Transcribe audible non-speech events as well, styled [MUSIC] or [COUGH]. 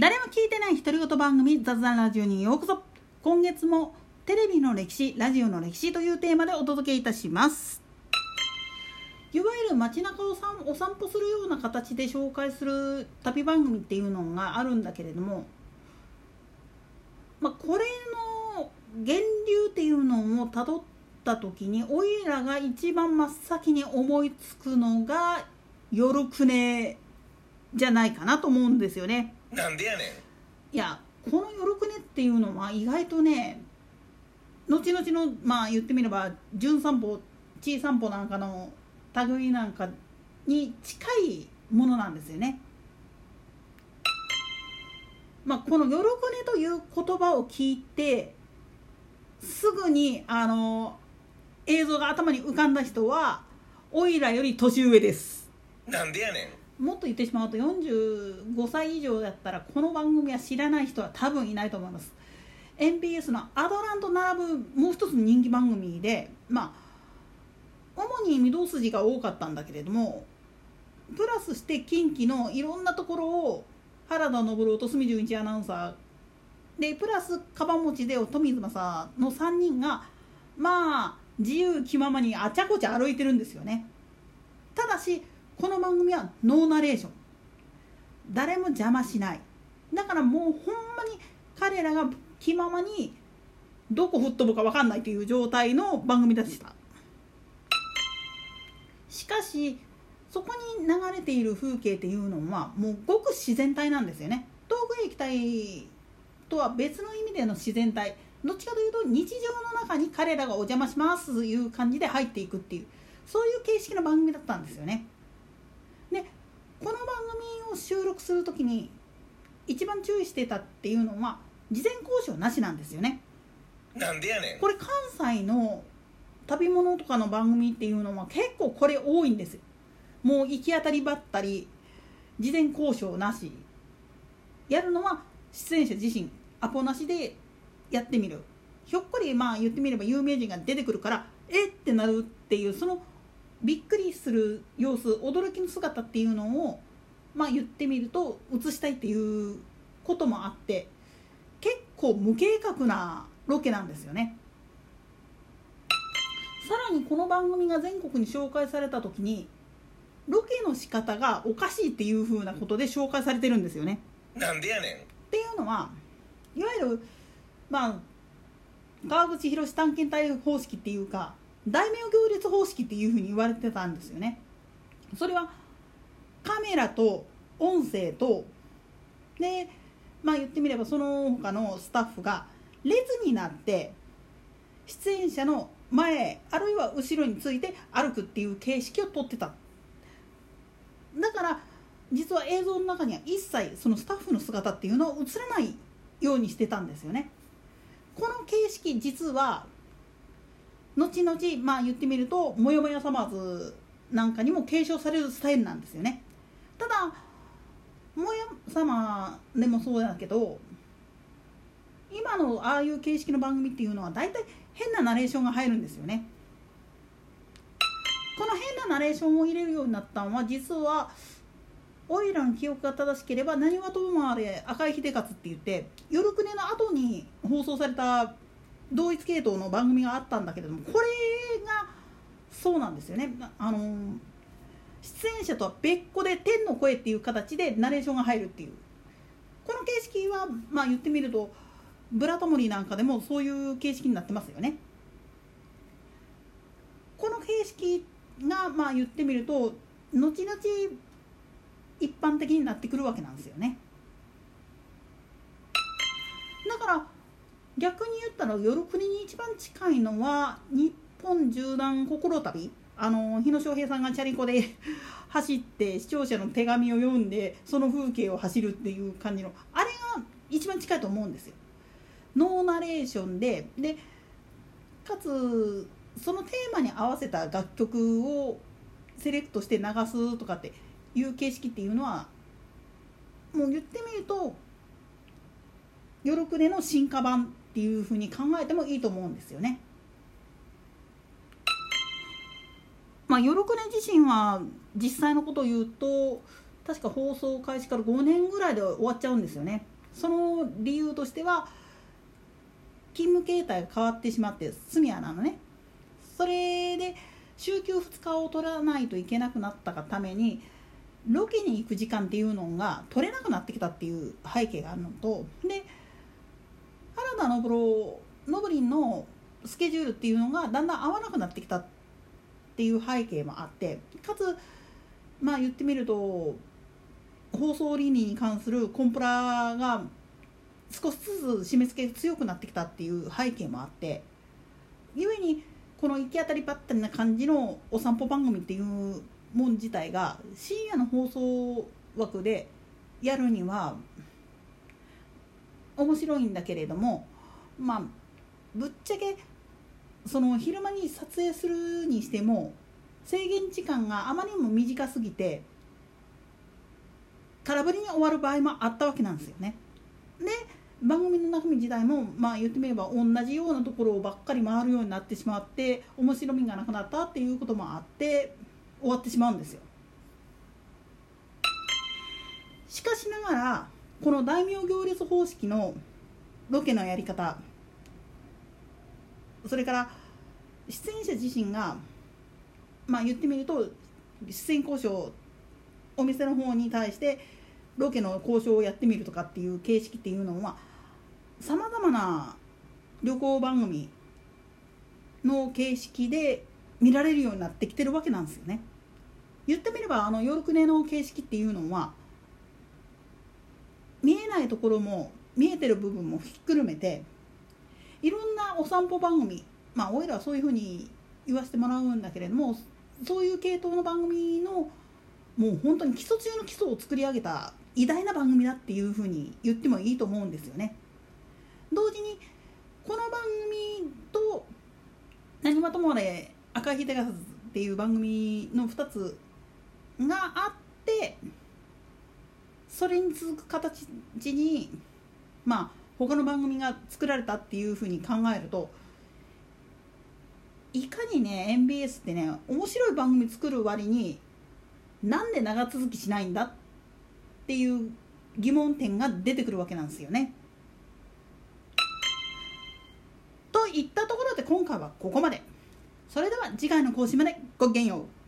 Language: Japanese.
誰も聞いてない独り言番組雑談ラジオにようこそ今月もテレビの歴史ラジオの歴史というテーマでお届けいたしますいわゆる街中をさんお散歩するような形で紹介する旅番組っていうのがあるんだけれどもまあこれの源流っていうのをたどった時においらが一番真っ先に思いつくのが夜くねじゃないかなと思うんですよね。なんでやねんいやこの「よろくね」っていうのは意外とね後々のまあ言ってみれば「純散歩」「ちい散歩」なんかの類なんかに近いものなんですよね。まあ、この「よろくね」という言葉を聞いてすぐにあの映像が頭に浮かんだ人はおいらより年上です。なんでやねんもっと言ってしまうと45歳以上だったらこの番組は知らない人は多分いないと思います。NBS のアドランと並ぶもう一つの人気番組でまあ主に御堂筋が多かったんだけれどもプラスして近畿のいろんなところを原田昇と住純一アナウンサーでプラスカバン持ちで富水正の3人がまあ自由気ままにあちゃこちゃ歩いてるんですよね。ただしこの番組はノーナレーション誰も邪魔しない。だからもうほんまに彼らが気ままにどこ吹っ飛ぶか分かんないという状態の番組でした。しかしそこに流れている風景っていうのはもうごく自然体なんですよね。遠くへ行きたいとは別の意味での自然体。どっちかというと日常の中に彼らがお邪魔しますという感じで入っていくっていうそういう形式の番組だったんですよね。この番組を収録する時に一番注意してたっていうのは事前交渉なしなんですよね。なんでやねん。これ関西の旅物とかの番組っていうのは結構これ多いんです。よもう行き当たりばったり事前交渉なし。やるのは出演者自身アポなしでやってみる。ひょっこりまあ言ってみれば有名人が出てくるからえってなるっていうそのびっくりする様子驚きの姿っていうのをまあ言ってみると映したいっていうこともあって結構無計画なロケなんですよね。さらにこの番組が全国に紹介された時にロケの仕方がおかしいっていう風なことで紹介されてるんですよね。なんでやねん。っていうのはいわゆるまあ川口博探検隊方式っていうか大名行列方式っていうふうに言われてたんですよね。それはカメラと音声とでまあ言ってみればその他のスタッフが列になって出演者の前あるいは後ろについて歩くっていう形式をとってた。だから実は映像の中には一切そのスタッフの姿っていうのは映らないようにしてたんですよね。この形式実は後々まあ言ってみるともやもやサマーズなんかにも継承されるスタイルなんですよね。ただもやサマーでもそうだけど今のああいう形式の番組っていうのは大体変なナレーションが入るんですよね。この変なナレーションを入れるようになったのは実はオイラの記憶が正しければ何はともあれ赤い秀勝って言って夜くねの後に放送された同一系統の番組があったんだけれどもこれがそうなんですよね。あの出演者とは別個で天の声っていう形でナレーションが入るっていう。この形式はまあ言ってみると「ブラタモリ」なんかでもそういう形式になってますよね。この形式がまあ言ってみると後々一般的になってくるわけなんですよね。逆に言ったら夜国に一番近いのは日本縦断心旅。あの日野翔平さんがチャリコで [LAUGHS] 走って視聴者の手紙を読んでその風景を走るっていう感じの。あれが一番近いと思うんですよ。ノーナレーションで。でかつそのテーマに合わせた楽曲をセレクトして流すとかっていう形式っていうのはもう言ってみると「よろくね」の進化版。っていうふうに考えてもいいと思うんですよね。まあ、よろくね自身は実際のことを言うと確か放送開始から5年ぐらいで終わっちゃうんですよねその理由としては勤務形態が変わってしまって住谷なのねそれで週休2日を取らないといけなくなったがためにロケに行く時間っていうのが取れなくなってきたっていう背景があるのとで田信郎のぶりんのスケジュールっていうのがだんだん合わなくなってきたっていう背景もあってかつまあ言ってみると放送倫理に関するコンプラが少しずつ締め付けが強くなってきたっていう背景もあって故にこの行き当たりばったりな感じのお散歩番組っていうもん自体が深夜の放送枠でやるには面白いんだけれどもまあぶっちゃけその昼間に撮影するにしても制限時間があまりにも短すぎて空振りに終わる場合もあったわけなんですよね。で番組の中身自体もまあ言ってみれば同じようなところばっかり回るようになってしまって面白みがなくなったっていうこともあって終わってしまうんですよ。しかしながらこの大名行列方式のロケのやり方それから出演者自身がまあ言ってみると出演交渉お店の方に対してロケの交渉をやってみるとかっていう形式っていうのはさまざまな旅行番組の形式で見られるようになってきてるわけなんですよね。言ってみればあの夜くねの形式っていうのは見えないところも見えてる部分もひっくるめていろんなお散歩番組まあおいらはそういうふうに言わせてもらうんだけれどもそういう系統の番組のもう本当に基礎中の基礎を作り上げた偉大な番組だっていうふうに言ってもいいと思うんですよね。同時にこの番組と「何はともあれ赤い日手がっていう番組の2つがあってそれに続く形にまあ他の番組が作られたっていうふうに考えるといかにね MBS ってね面白い番組作る割になんで長続きしないんだっていう疑問点が出てくるわけなんですよね。といったところで今回はここまで。それでは次回の更新までごきげんよう。